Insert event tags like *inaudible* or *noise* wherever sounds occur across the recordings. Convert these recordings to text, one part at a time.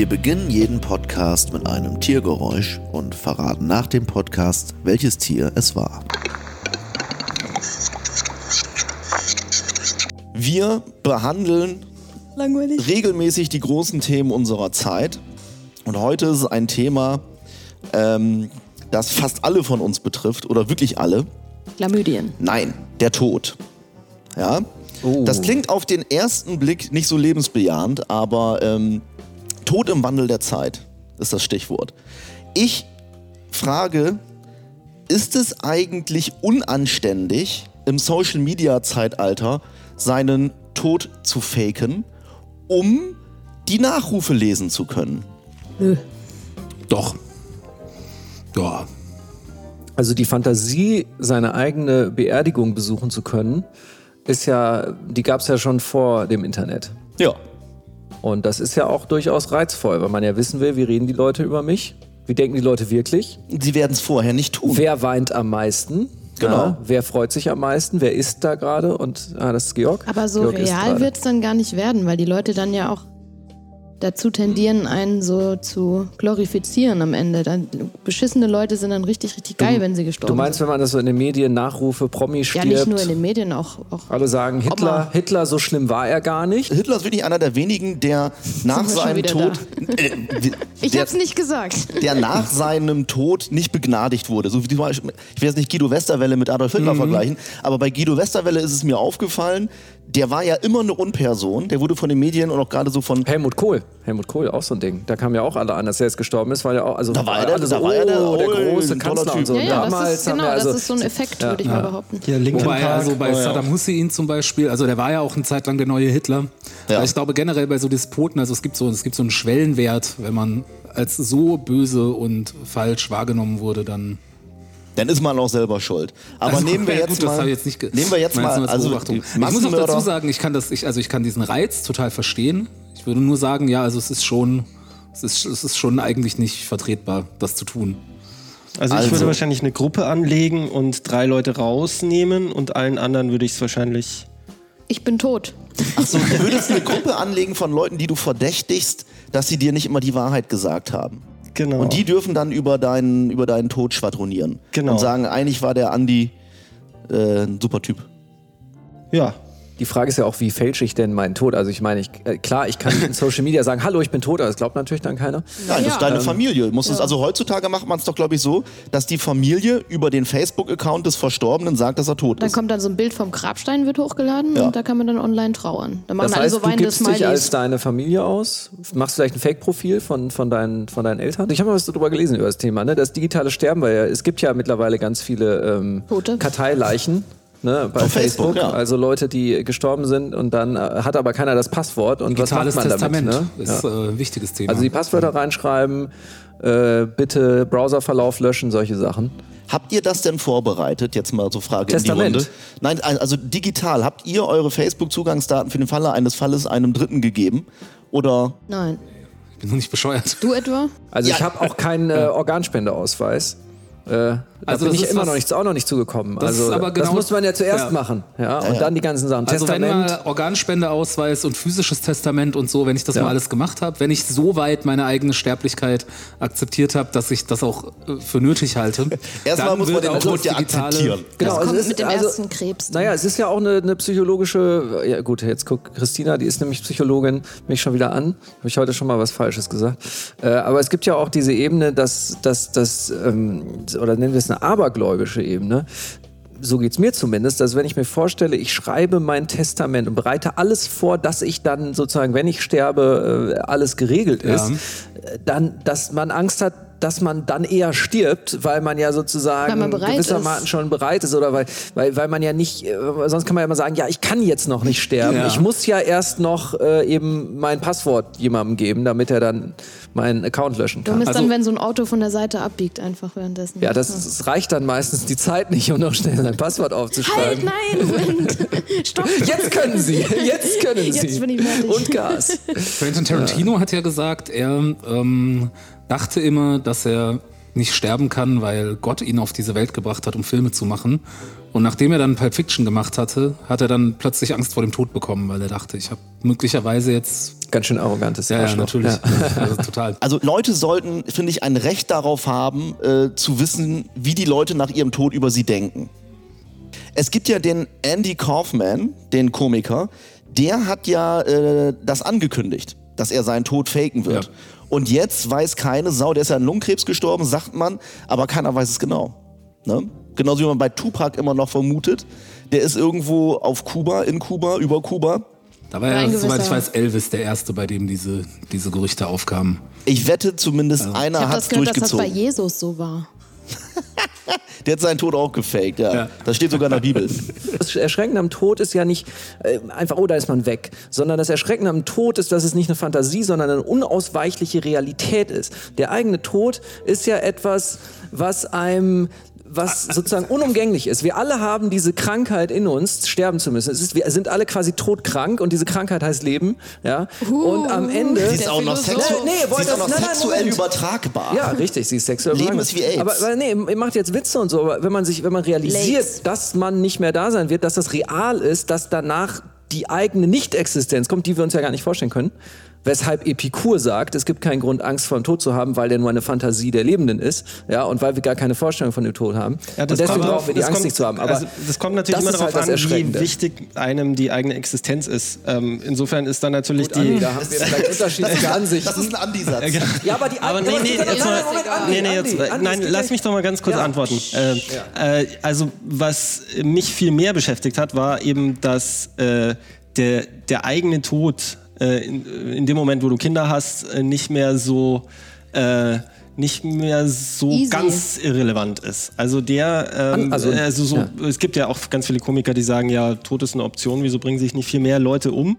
Wir beginnen jeden Podcast mit einem Tiergeräusch und verraten nach dem Podcast, welches Tier es war. Wir behandeln Langweilig. regelmäßig die großen Themen unserer Zeit. Und heute ist es ein Thema, ähm, das fast alle von uns betrifft oder wirklich alle. Chlamydien. Nein, der Tod. Ja. Das klingt auf den ersten Blick nicht so lebensbejahend, aber ähm, Tod im Wandel der Zeit ist das Stichwort. Ich frage, ist es eigentlich unanständig, im Social-Media-Zeitalter seinen Tod zu faken, um die Nachrufe lesen zu können? Nö. Doch. Ja. Also die Fantasie, seine eigene Beerdigung besuchen zu können, ist ja, die gab es ja schon vor dem Internet. Ja. Und das ist ja auch durchaus reizvoll, weil man ja wissen will, wie reden die Leute über mich? Wie denken die Leute wirklich? Sie werden es vorher nicht tun. Wer weint am meisten? Genau. Ja, wer freut sich am meisten? Wer isst da gerade? Und ah, das ist Georg. Aber so Georg real wird es dann gar nicht werden, weil die Leute dann ja auch dazu tendieren, einen so zu glorifizieren am Ende. Dann, beschissene Leute sind dann richtig, richtig geil, wenn sie gestorben Du meinst, wenn man das so in den Medien Nachrufe, Promi sind. stirbt, Ja, nicht nur in den Medien, auch. auch alle sagen, Hitler, Oma. Hitler, so schlimm war er gar nicht. Hitler ist wirklich einer der wenigen, der nach seinem Tod, äh, *laughs* ich der, hab's nicht gesagt. der nach *laughs* seinem Tod nicht begnadigt wurde. So wie Beispiel, ich will jetzt nicht Guido Westerwelle mit Adolf Mhm. Hitler vergleichen, aber bei Guido Westerwelle ist es mir aufgefallen, der war ja immer eine Unperson. Der wurde von den Medien und auch gerade so von Helmut Kohl. Helmut Kohl, auch so ein Ding. Da kamen ja auch alle an, dass er jetzt gestorben ist, weil er auch, also Da war er der- alle so, da war er der- oh, der große Kanzler und so. Ja, ja, das Damals ist, haben genau, wir also, das ist so ein Effekt, würde ich mal behaupten. Hier Linkin Wobei, Park. also bei Oh, ja. Saddam Hussein zum Beispiel, also der war ja auch eine Zeit lang der neue Hitler. Ja. Aber Ich glaube generell bei so Despoten, also es gibt so, es gibt so einen Schwellenwert, wenn man als so böse und falsch wahrgenommen wurde, dann. Dann ist man auch selber schuld. Aber Also, nehmen wir *laughs* ja, jetzt gut, das mal, habe ich jetzt nicht nehmen wir jetzt mal, als also Beobachtung. Ich muss auch dazu sagen, ich kann das, ich, also ich kann diesen Reiz total verstehen. Ich würde nur sagen, ja, also es ist schon, es ist, es ist schon eigentlich nicht vertretbar, das zu tun. Also ich Also- würde wahrscheinlich eine Gruppe anlegen und drei Leute rausnehmen und allen anderen würde ich es wahrscheinlich. Ich bin tot. Achso, du würdest eine Gruppe anlegen von Leuten, die du verdächtigst, dass sie dir nicht immer die Wahrheit gesagt haben. Genau. Und die dürfen dann über deinen, über deinen Tod schwadronieren. Genau. Und sagen, eigentlich war der Andi äh, ein super Typ. ja. Die Frage ist ja auch, wie fälsche ich denn meinen Tod? Also ich meine, ich, äh, klar, ich kann in Social Media sagen, hallo, ich bin tot, aber das glaubt natürlich dann keiner. Nein, das Ja. ist deine Familie. Du musst es, also heutzutage macht man es doch, glaube ich, so, dass die Familie über den Facebook-Account des Verstorbenen sagt, dass er tot Dann ist. kommt dann so ein Bild vom Grabstein, wird hochgeladen Ja. und da kann man dann online trauern. Da machen Das alle heißt, so du gibst dich als deine Familie aus, machst vielleicht ein Fake-Profil von, von, deinen, von deinen Eltern. Ich habe mal was darüber gelesen, über das Thema, ne? das digitale Sterben, weil ja, es gibt ja mittlerweile ganz viele ähm, Tote. Karteileichen. Ne, bei Auf Facebook, Facebook, ja. also Leute, die gestorben sind und dann äh, hat aber keiner das Passwort und Digitales was macht man Testament damit? Ne? ist Ja. äh, ein wichtiges Thema. Also die Passwörter reinschreiben, äh, bitte Browserverlauf löschen, solche Sachen. Habt ihr das denn vorbereitet? Jetzt mal so Frage Testament. in die Runde. Nein, also digital. Habt ihr eure Facebook-Zugangsdaten für den Falle eines Falles einem Dritten gegeben? Oder Nein. ich bin noch nicht bescheuert. Du etwa? Also Ja. ich habe auch keinen äh, Organspendeausweis. Äh, da Also bin das ich ist immer noch nicht, auch noch nicht zugekommen. Das also ist aber das genau- muss man ja zuerst Ja. machen, ja, und ja. dann die ganzen Sachen. Also wenn Testament. mal Organspendeausweis und physisches Testament und so, wenn ich das Ja. mal alles gemacht habe, wenn ich so weit meine eigene Sterblichkeit akzeptiert habe, dass ich das auch äh, für nötig halte, *laughs* Erstmal dann muss man den auch Tod das ja akzeptieren. Genau, das also kommt es mit dem ist- also- ersten Krebs. Naja, es ist ja auch eine, eine psychologische, ja gut, jetzt guckt Christina, die ist nämlich Psychologin, mich schon wieder an. Habe ich heute schon mal was Falsches gesagt. Äh, aber es gibt ja auch diese Ebene, dass, dass, dass ähm, oder nennen wir es eine abergläubische Ebene, so geht's mir zumindest, dass wenn ich mir vorstelle, ich schreibe mein Testament und bereite alles vor, dass ich dann sozusagen, wenn ich sterbe, äh, alles geregelt ist, Ja. äh, dann, dass man Angst hat, dass man dann eher stirbt, weil man ja sozusagen gewissermaßen ist. schon bereit ist oder weil, weil, weil man ja nicht, äh, sonst kann man ja immer sagen, ja, ich kann jetzt noch nicht sterben. Ja. Ich muss ja erst noch äh, eben mein Passwort jemandem geben, damit er dann meinen Account löschen kann. ist Also- dann, wenn so ein Auto von der Seite abbiegt, einfach währenddessen. Ja, das, das reicht dann meistens die Zeit nicht, um noch schnell sein Passwort Halt, aufzuschreiben. nein, Moment. *laughs* Stopp. Jetzt können Sie, jetzt können Sie. Jetzt bin ich fertig. Und Gas. Quentin Tarantino hat ja gesagt, er ähm, dachte immer, dass er nicht sterben kann, weil Gott ihn auf diese Welt gebracht hat, um Filme zu machen. Und nachdem er dann Pulp Fiction gemacht hatte, hat er dann plötzlich Angst vor dem Tod bekommen, weil er dachte, ich habe möglicherweise jetzt. Ganz schön arrogantes Ja, ja, natürlich. *laughs* Also, total. Also Leute sollten, finde ich, ein Recht darauf haben, äh, zu wissen, wie die Leute nach ihrem Tod über sie denken. Es gibt ja den Andy Kaufman, den Komiker, der hat ja äh, das angekündigt, dass er seinen Tod faken wird. Ja. Und jetzt weiß keine Sau, der ist ja an Lungenkrebs gestorben, sagt man, aber keiner weiß es genau. Ne? Genauso wie man bei Tupac immer noch vermutet, der ist irgendwo auf Kuba, in Kuba, über Kuba. Da war ja, soweit ich weiß, Elvis der Erste, bei dem diese, diese Gerüchte aufkamen. Ich wette zumindest, Ich einer habe hat das es gehört, dass das bei durchgezogen. Jesus so war. *laughs* *laughs* Der hat seinen Tod auch gefaked, ja. Ja. Das steht sogar in der Bibel. Das Erschreckende am Tod ist ja nicht äh, einfach, oh, da ist man weg, sondern das Erschreckende am Tod ist, dass es nicht eine Fantasie, sondern eine unausweichliche Realität ist. Der eigene Tod ist ja etwas, was einem was sozusagen unumgänglich ist. Wir alle haben diese Krankheit in uns, sterben zu müssen. Es ist, wir sind alle quasi todkrank und diese Krankheit heißt Leben. Ja? und am Ende... Sie ist auch noch, sexu Nee, sie ist auch noch nein, sexuell übertragbar. Ja, richtig, sie ist sexuell Leben übertragbar. ist wie AIDS. Aber, aber nee, ihr macht jetzt Witze und so, aber wenn man sich, wenn man realisiert, Lakes. dass man nicht mehr da sein wird, dass das real ist, dass danach die eigene Nicht-Existenz kommt, die wir uns ja gar nicht vorstellen können. Weshalb Epikur sagt, es gibt keinen Grund, Angst vor dem Tod zu haben, weil der nur eine Fantasie der Lebenden ist, ja, und weil wir gar keine Vorstellung von dem Tod haben. Ja, und deswegen brauchen wir die das Angst kommt- nicht zu haben. Aber also, das kommt natürlich das immer darauf halt das an, wie wichtig einem die eigene Existenz ist. Ähm, insofern ist dann natürlich Gut, Andi, die. da haben wir vielleicht *laughs* unterschiedliche Das Ansichten. ist ein Andi-Satz. Ja, aber die Aber nee, nee, nein, jetzt nein, mal, Moment, Andi, nee, nee, Andi, jetzt, Andi, nein, es geht lass mich doch mal ganz kurz Ja. antworten. Äh, äh, also was mich viel mehr beschäftigt hat, war eben, dass äh, der, der eigene Tod in, in dem Moment, wo du Kinder hast, äh, nicht mehr so äh, nicht mehr so Easy. ganz irrelevant ist. Also der, ähm, also- also, so, ja. es gibt ja auch ganz viele Komiker, die sagen, ja, Tod ist eine Option, wieso bringen sich nicht viel mehr Leute um,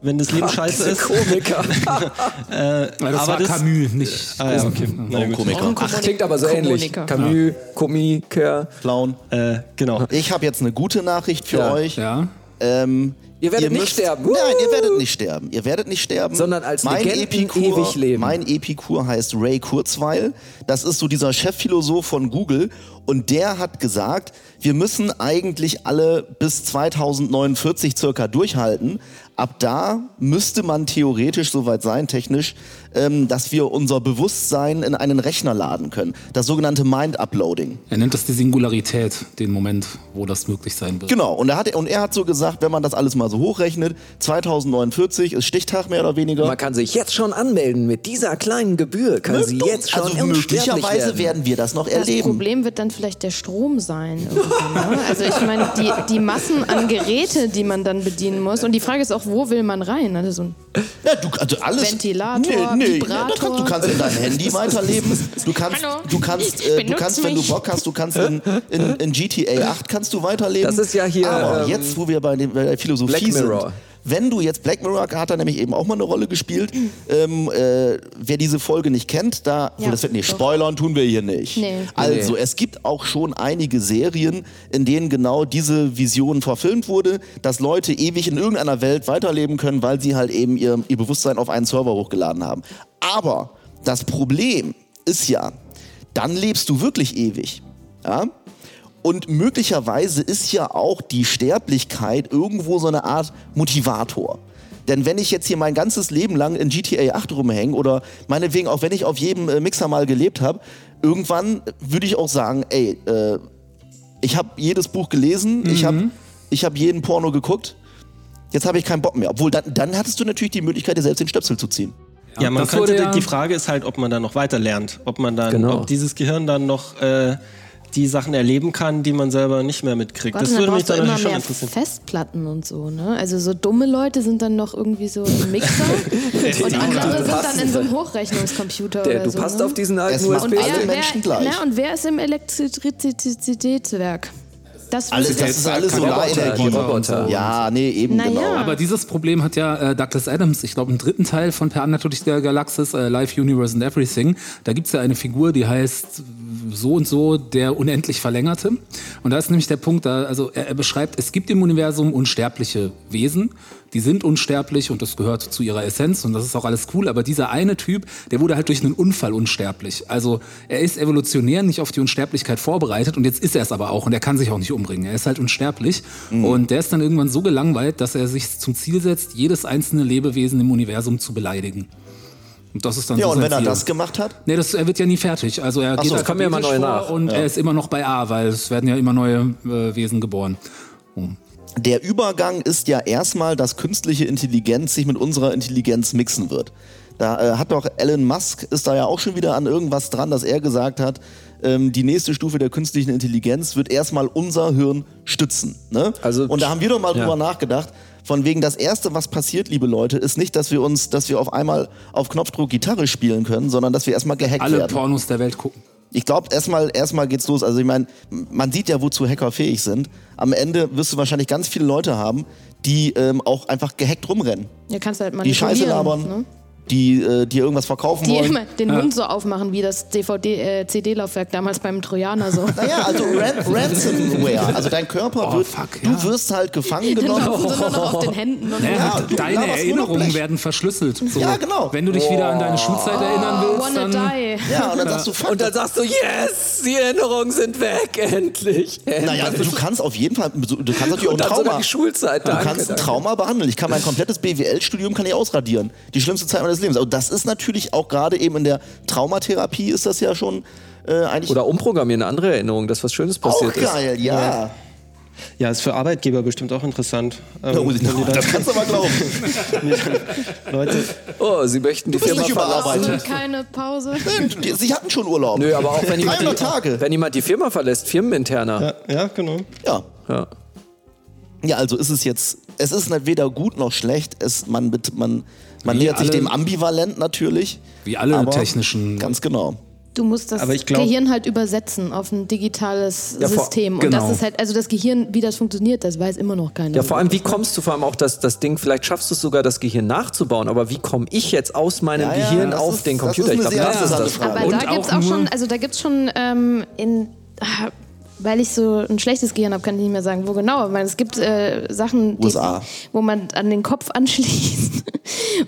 wenn das Leben scheiße Diese ist? Komiker. *laughs* Weil das Aber war das- Camus, nicht. Ah, ja, okay. Na gut. Komiker. Ach, Klingt aber so ähnlich. Camus, Komiker. Clown. Äh, genau. Ich habe jetzt eine gute Nachricht für Ja. euch. Ja. Ähm, Ihr werdet nicht sterben. Nein, ihr werdet nicht sterben. Ihr werdet nicht sterben. Sondern als mein Legenden Epikur, ewig leben. Mein Epikur heißt Ray Kurzweil. Das ist so dieser Chefphilosoph von Google. Und der hat gesagt, wir müssen eigentlich alle bis 2049 circa durchhalten. Ab da müsste man theoretisch soweit sein, technisch, ähm, dass wir unser Bewusstsein in einen Rechner laden können. Das sogenannte Mind-Uploading. Er nennt das die Singularität, den Moment, wo das möglich sein wird. Genau, und er, hat, und er hat so gesagt, wenn man das alles mal so hochrechnet, 2049 ist Stichtag mehr oder weniger. Man kann sich jetzt schon anmelden mit dieser kleinen Gebühr. Kann sie jetzt schon also möglicherweise werden. werden wir das noch Das erleben. Problem wird dann vielleicht der Strom sein. Ne? *laughs* Also ich meine, die, die Massen an Geräte, die man dann bedienen muss. Und die Frage ist auch, wo will man rein? Also so ein Ja, du, also alles, Ventilator, nee, nee, Vibrator. Ja, du, kannst, du kannst in dein Handy *laughs* weiterleben. Du kannst, Hallo, du kannst, äh, du kannst, wenn du. Bock hast, du kannst in, in, in GTA 8 kannst du weiterleben. Das ist ja hier, Aber ähm, jetzt, wo wir bei, dem, bei der Philosophie Black Mirror. sind. Wenn du jetzt Black Mirror hat da nämlich eben auch mal eine Rolle gespielt. Ähm, äh, wer diese Folge nicht kennt, da Ja, das wird nee, doch. spoilern tun wir hier nicht. Nee. Also es gibt auch schon einige Serien, in denen genau diese Vision verfilmt wurde, dass Leute ewig in irgendeiner Welt weiterleben können, weil sie halt eben ihr, ihr Bewusstsein auf einen Server hochgeladen haben. Aber das Problem ist ja, dann lebst du wirklich ewig. Ja? Und möglicherweise ist ja auch die Sterblichkeit irgendwo so eine Art Motivator. Denn wenn ich jetzt hier mein ganzes Leben lang in GTA 8 rumhänge oder meinetwegen auch wenn ich auf jedem äh, Mixer mal gelebt habe, irgendwann würde ich auch sagen, ey, äh, ich habe jedes Buch gelesen, ich habe ich hab jeden Porno geguckt, jetzt habe ich keinen Bock mehr. Obwohl, dann, dann hattest du natürlich die Möglichkeit, dir selbst den Stöpsel zu ziehen. Ja, man könnte, ja- die Frage ist halt, ob man dann noch weiter lernt. Ob man dann, Genau. ob dieses Gehirn dann noch äh, die Sachen erleben kann, die man selber nicht mehr mitkriegt. Gott, das und würde mich du dann immer natürlich schon mehr interessieren. Festplatten und so, ne? Also so dumme Leute sind dann noch irgendwie so im Mixer *laughs* und andere sind dann in so einem Hochrechnungscomputer Der, oder du so. passt ne? auf diesen alten Es und USB. alle wer, Menschen gleich. Na, und wer ist im Elektrizitätswerk? Das Alles, das ist alles Solarenergie. Roboter. Ja, nee, eben Naja. genau. Aber dieses Problem hat ja äh, Douglas Adams, ich glaube im dritten Teil von Per durch der Galaxis, äh, Life, Universe and Everything. Da gibt's ja eine Figur, die heißt so und so der unendlich Verlängerte. Und da ist nämlich der Punkt, da, also er, er beschreibt, es gibt im Universum unsterbliche Wesen, die sind unsterblich und das gehört zu ihrer Essenz und das ist auch alles cool, aber dieser eine Typ, der wurde halt durch einen Unfall unsterblich. Also er ist evolutionär nicht auf die Unsterblichkeit vorbereitet und jetzt ist er es aber auch und er kann sich auch nicht umbringen. Er ist halt unsterblich und der ist dann irgendwann so gelangweilt, dass er sich zum Ziel setzt, jedes einzelne Lebewesen im Universum zu beleidigen. Und das ist dann Ja, so und sein wenn er Ziel. das gemacht hat? Nee, das, er wird ja nie fertig. Also er geht so, da kommen ja immer neue nach. Und er ist immer noch bei A, weil es werden ja immer neue äh, Wesen geboren. Der Übergang ist ja erstmal, dass künstliche Intelligenz sich mit unserer Intelligenz mixen wird. Da äh, hat doch Elon Musk ist da ja auch schon wieder an irgendwas dran, dass er gesagt hat, ähm, die nächste Stufe der künstlichen Intelligenz wird erstmal unser Hirn stützen. Ne? Also- Und da haben wir doch mal Ja. drüber nachgedacht. Von wegen das erste, was passiert, liebe Leute, ist nicht, dass wir uns, dass wir auf einmal auf Knopfdruck Gitarre spielen können, sondern dass wir erstmal gehackt Alle werden. Pornos der Welt gucken. Ich glaube, erstmal erstmal geht's los. Also ich meine, man sieht ja, wozu Hacker fähig sind. Am Ende wirst du wahrscheinlich ganz viele Leute haben, die ähm, auch einfach gehackt rumrennen. Ja, kannst halt Die manipulieren. Scheiße labern, Ne? Die äh, dir irgendwas verkaufen Die wollen. immer den Mund so aufmachen wie das DVD, äh, CD-Laufwerk damals beim Trojaner so. *laughs* Naja, also Ran Ransomware. Also dein Körper Oh, wird, fuck, du ja. wirst halt gefangen Dann genommen. laufen sie nur noch auf den *laughs* Händen und Naja, Ja, du deine Erinnerungen werden verschlüsselt. So, Ja, genau. Wenn du dich wieder an deine Schulzeit erinnern willst, wanna dann... die. Ja, und dann sagst du, fuck. Und dann sagst du, yes, die Erinnerungen sind weg, *laughs* endlich. naja, du kannst auf jeden Fall, du kannst natürlich auch ein dann Trauma. die Schulzeit. Du danke, kannst ein danke. Trauma behandeln. Ich kann mein komplettes BWL-Studium kann ich ausradieren. Die schlimmste Zeit meines Lebens. Also das ist natürlich auch gerade eben in der Traumatherapie ist das ja schon äh, eigentlich Oder umprogrammieren, eine andere Erinnerung, dass was Schönes auch passiert ist. geil, ja. Ja, ist für Arbeitgeber bestimmt auch interessant. Ähm, die *laughs* da- das kannst du aber glauben. *laughs* Leute, Oh, Sie möchten die Firma nicht verlassen. Keine Pause. *laughs* Die- Sie hatten schon Urlaub. Nö, aber auch wenn jemand, 300 die, Tage. wenn jemand die Firma verlässt, firmeninterner. ja, ja, genau. Ja. Ja. Ja, also ist es jetzt, es ist nicht weder gut noch schlecht. Es, man man, man nähert sich dem ambivalent natürlich. Wie alle technischen- Ganz genau. Du musst das Aber ich glaub- Gehirn halt übersetzen auf ein digitales Ja, vor- System. Und genau. das ist halt, also das Gehirn, wie das funktioniert, das weiß immer noch keiner. Ja, vor allem, wie kommst du vor allem auch das, das Ding, vielleicht schaffst du es sogar, das Gehirn nachzubauen, aber wie komme ich jetzt aus meinem Ja, ja, Gehirn das auf ist- den Computer? Ich glaube, das ist das. Frage. Aber Und da gibt's auch auch, schon, also da gibt's schon ähm, in, ah, weil ich so ein schlechtes Gehirn habe, kann ich nicht mehr sagen, wo genau. Aber es gibt äh, Sachen, die, wo man an den Kopf anschließt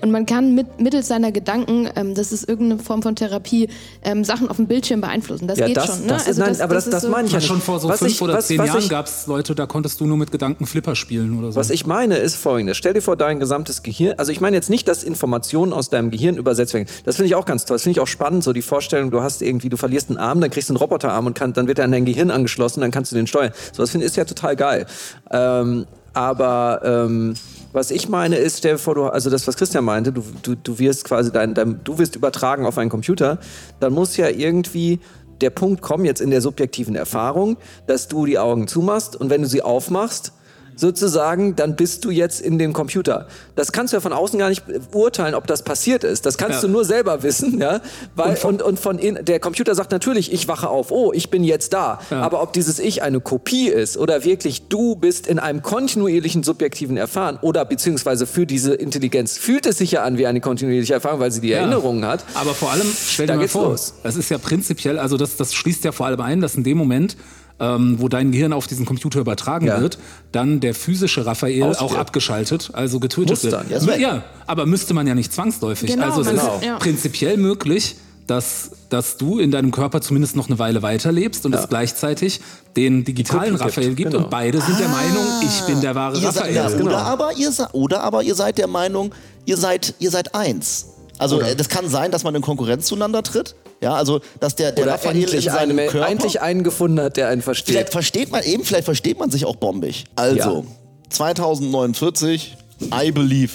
und man kann mit, mittels seiner Gedanken, ähm, das ist irgendeine Form von Therapie, ähm, Sachen auf dem Bildschirm beeinflussen. Das Ja, geht das, schon. Ne? das ist, Also nein, aber das, das, ist so- meine ich ja schon vor so was fünf ich, oder was, zehn was Jahren gab es Leute, da konntest du nur mit Gedanken Flipper spielen oder so. Was ich meine ist folgendes. Stell dir vor, dein gesamtes Gehirn, also ich meine jetzt nicht, dass Informationen aus deinem Gehirn übersetzt werden. Das finde ich auch ganz toll. Das finde ich auch spannend, so die Vorstellung, du hast irgendwie, du verlierst einen Arm, dann kriegst du einen Roboterarm und kann, dann wird er an dein Gehirn angeschlossen, dann kannst du den steuern. So, das finde ich ist ja total geil. Ähm, aber ähm, was ich meine ist, stell dir vor, du, also das, was Christian meinte, du, du, du wirst quasi dein, dein, du wirst übertragen auf einen Computer, dann muss ja irgendwie der Punkt kommen, jetzt in der subjektiven Erfahrung, dass du die Augen zumachst und wenn du sie aufmachst, sozusagen, dann bist du jetzt in dem Computer. Das kannst du ja von außen gar nicht beurteilen, ob das passiert ist. Das kannst Ja. du nur selber wissen, ja. Weil, und, und, von in, der Computer sagt natürlich, ich wache auf, oh, ich bin jetzt da. Aber ob dieses Ich eine Kopie ist oder wirklich du bist in einem kontinuierlichen subjektiven Erfahren oder beziehungsweise für diese Intelligenz fühlt es sich ja an wie eine kontinuierliche Erfahrung, weil sie die Ja. Erinnerungen hat. Aber vor allem, stell dir Da mal vor, los. das ist ja prinzipiell, also das, das schließt ja vor allem ein, dass in dem Moment, ähm, wo dein Gehirn auf diesen Computer übertragen Ja. wird, dann der physische Raphael auch Ausstirbt. abgeschaltet, also getötet Muss wird. dann, ja, ja, aber müsste man ja nicht zwangsläufig. Genau, also es man ist ja. prinzipiell möglich, dass, dass du in deinem Körper zumindest noch eine Weile weiterlebst und es gleichzeitig den digitalen Kopie gibt, Raphael gibt genau. und beide sind der Meinung, ich bin der wahre seid, Raphael. ja, genau. oder, aber ihr, oder aber ihr seid der Meinung, ihr seid, ihr seid eins. Also äh, das kann sein, dass man in Konkurrenz zueinander tritt. Ja, also dass der, der Oder Raphael in endlich seinem einen, Körper... endlich einen gefunden hat, der einen versteht. Vielleicht versteht man eben, vielleicht versteht man sich auch bombig. Also, 2049, I believe.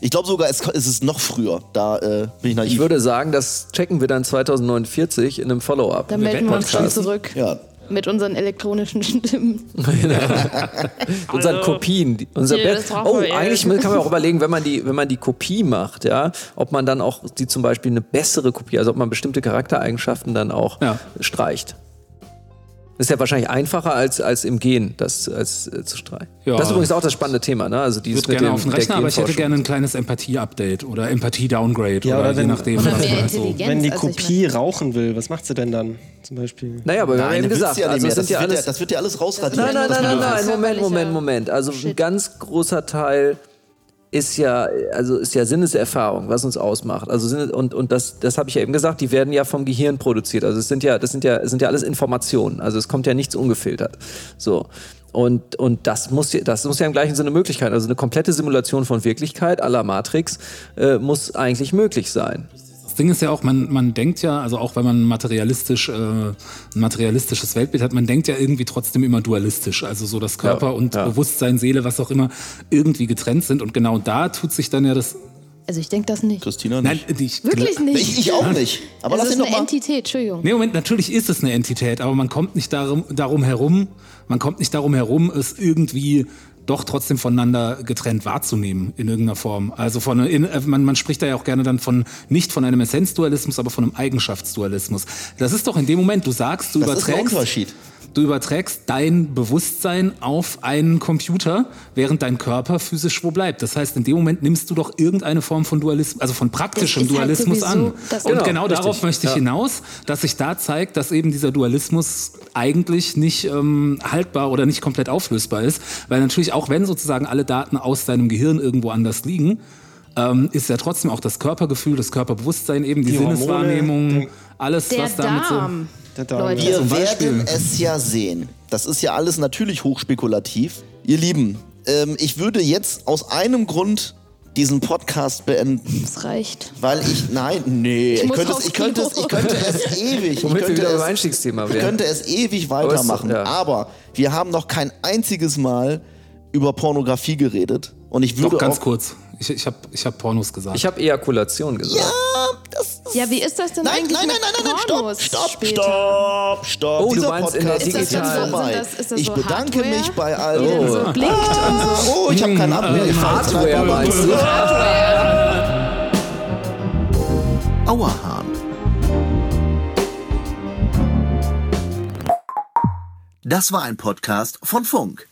Ich glaube sogar, es, es ist noch früher. Da äh, bin ich naiv. Ich würde sagen, das checken wir dann 2049 in einem Follow-up. Da melden wir uns dann zurück. ja. Mit unseren elektronischen *laughs* Stimmen. *laughs* unseren Kopien. die- Unser ist Oh, eigentlich *laughs* kann man auch überlegen, wenn man die, wenn man die Kopie macht, ja, ob man dann auch die zum Beispiel eine bessere Kopie, also ob man bestimmte Charaktereigenschaften dann auch Ja. streicht. Das ist ja wahrscheinlich einfacher als, als im Gen, das als, äh, zu streichen. Ja. Das ist übrigens auch das spannende Thema, ne? Also Ich dieses würde mit gerne dem, auf den Rechner, aber ich hätte gerne ein kleines Empathie-Update oder Empathie-Downgrade Ja, oder, oder je wenn- nachdem. Oder was so-. Wenn die also ich Kopie rauchen will, was macht sie denn dann zum Beispiel? Naja, aber wir haben eben gesagt, ja also Das, sind ja wird ja, alles. das wird ja alles rausradiert. Nein, nein, nein, nein, nein, Moment, Moment, Moment. Also ein ganz großer Teil ist ja, also ist ja Sinneserfahrung, was uns ausmacht. Also und, und das, das habe ich ja eben gesagt, die werden ja vom Gehirn produziert. Also es sind ja, das sind ja, es sind ja alles Informationen. Also es kommt ja nichts ungefiltert. So. Und, und das muss, ja- das muss ja im gleichen Sinne möglich sein. Also eine komplette Simulation von Wirklichkeit la Matrix äh, muss eigentlich möglich sein. Das Ding ist ja auch, man, man denkt ja, also auch wenn man materialistisch, äh, ein materialistisches Weltbild hat, man denkt ja irgendwie trotzdem immer dualistisch. Also so, dass Körper Ja, und ja. Bewusstsein, Seele, was auch immer, irgendwie getrennt sind. Und genau da tut sich dann ja das. Also ich denke das nicht. Christina Nein, nicht. ich, Wirklich nicht. Ich, ich auch nicht. Aber es lass ist ihn doch eine mal. Entität, Entschuldigung. Nee, Moment, natürlich ist es eine Entität, aber man kommt nicht darum, darum herum, man kommt nicht darum herum, es irgendwie doch trotzdem voneinander getrennt wahrzunehmen in irgendeiner Form. Also von in, äh, man, man spricht da ja auch gerne dann von nicht von einem Essenzdualismus, aber von einem Eigenschaftsdualismus. Das ist doch in dem Moment, du sagst, du Das ist ein überträgst Unterschied. Du überträgst dein Bewusstsein auf einen Computer, während dein Körper physisch wo bleibt. Das heißt, in dem Moment nimmst du doch irgendeine Form von Dualismus, also von praktischem ist halt Dualismus sowieso an. Und Genau, genau, darauf möchte ich Ja. hinaus, dass sich da zeigt, dass eben dieser Dualismus eigentlich nicht ähm, haltbar oder nicht komplett auflösbar ist. Weil natürlich auch wenn sozusagen alle Daten aus deinem Gehirn irgendwo anders liegen, ähm, ist ja trotzdem auch das Körpergefühl, das Körperbewusstsein, eben die, Die Sinneswahrnehmung, alles, Der was damit so... Darm. Darm, Leute. Wir Zum Beispiel. werden es ja sehen. Das ist ja alles natürlich hochspekulativ. Ihr Lieben, ähm, ich würde jetzt aus einem Grund diesen Podcast beenden, Das reicht. weil ich nein, nee, ich, muss könnte, es, ich, könnte, es, ich könnte es ewig, ich Womit wir könnte wieder es, Einstiegsthema ich könnte es ewig Aber es- weitermachen, ja. aber wir haben noch kein einziges Mal über Pornografie geredet und ich würde Doch, ganz auch, kurz. Ich, ich habe ich hab Pornos gesagt. Ich habe Ejakulation gesagt. ja, das Ja, wie ist das denn Nein, eigentlich nein, nein, nein, nein, nein, stopp, stopp, später? stopp, stopp. Oh, du Dieser meinst in der Podcast ist jetzt vorbei. Sind das- ist das ich so bedanke Hardware? mich bei allen. dann so blinkt und so. Oh, ich habe keinen Abwehr. Hardware meinst du? Auerhahn. Das war ein Podcast von Funk.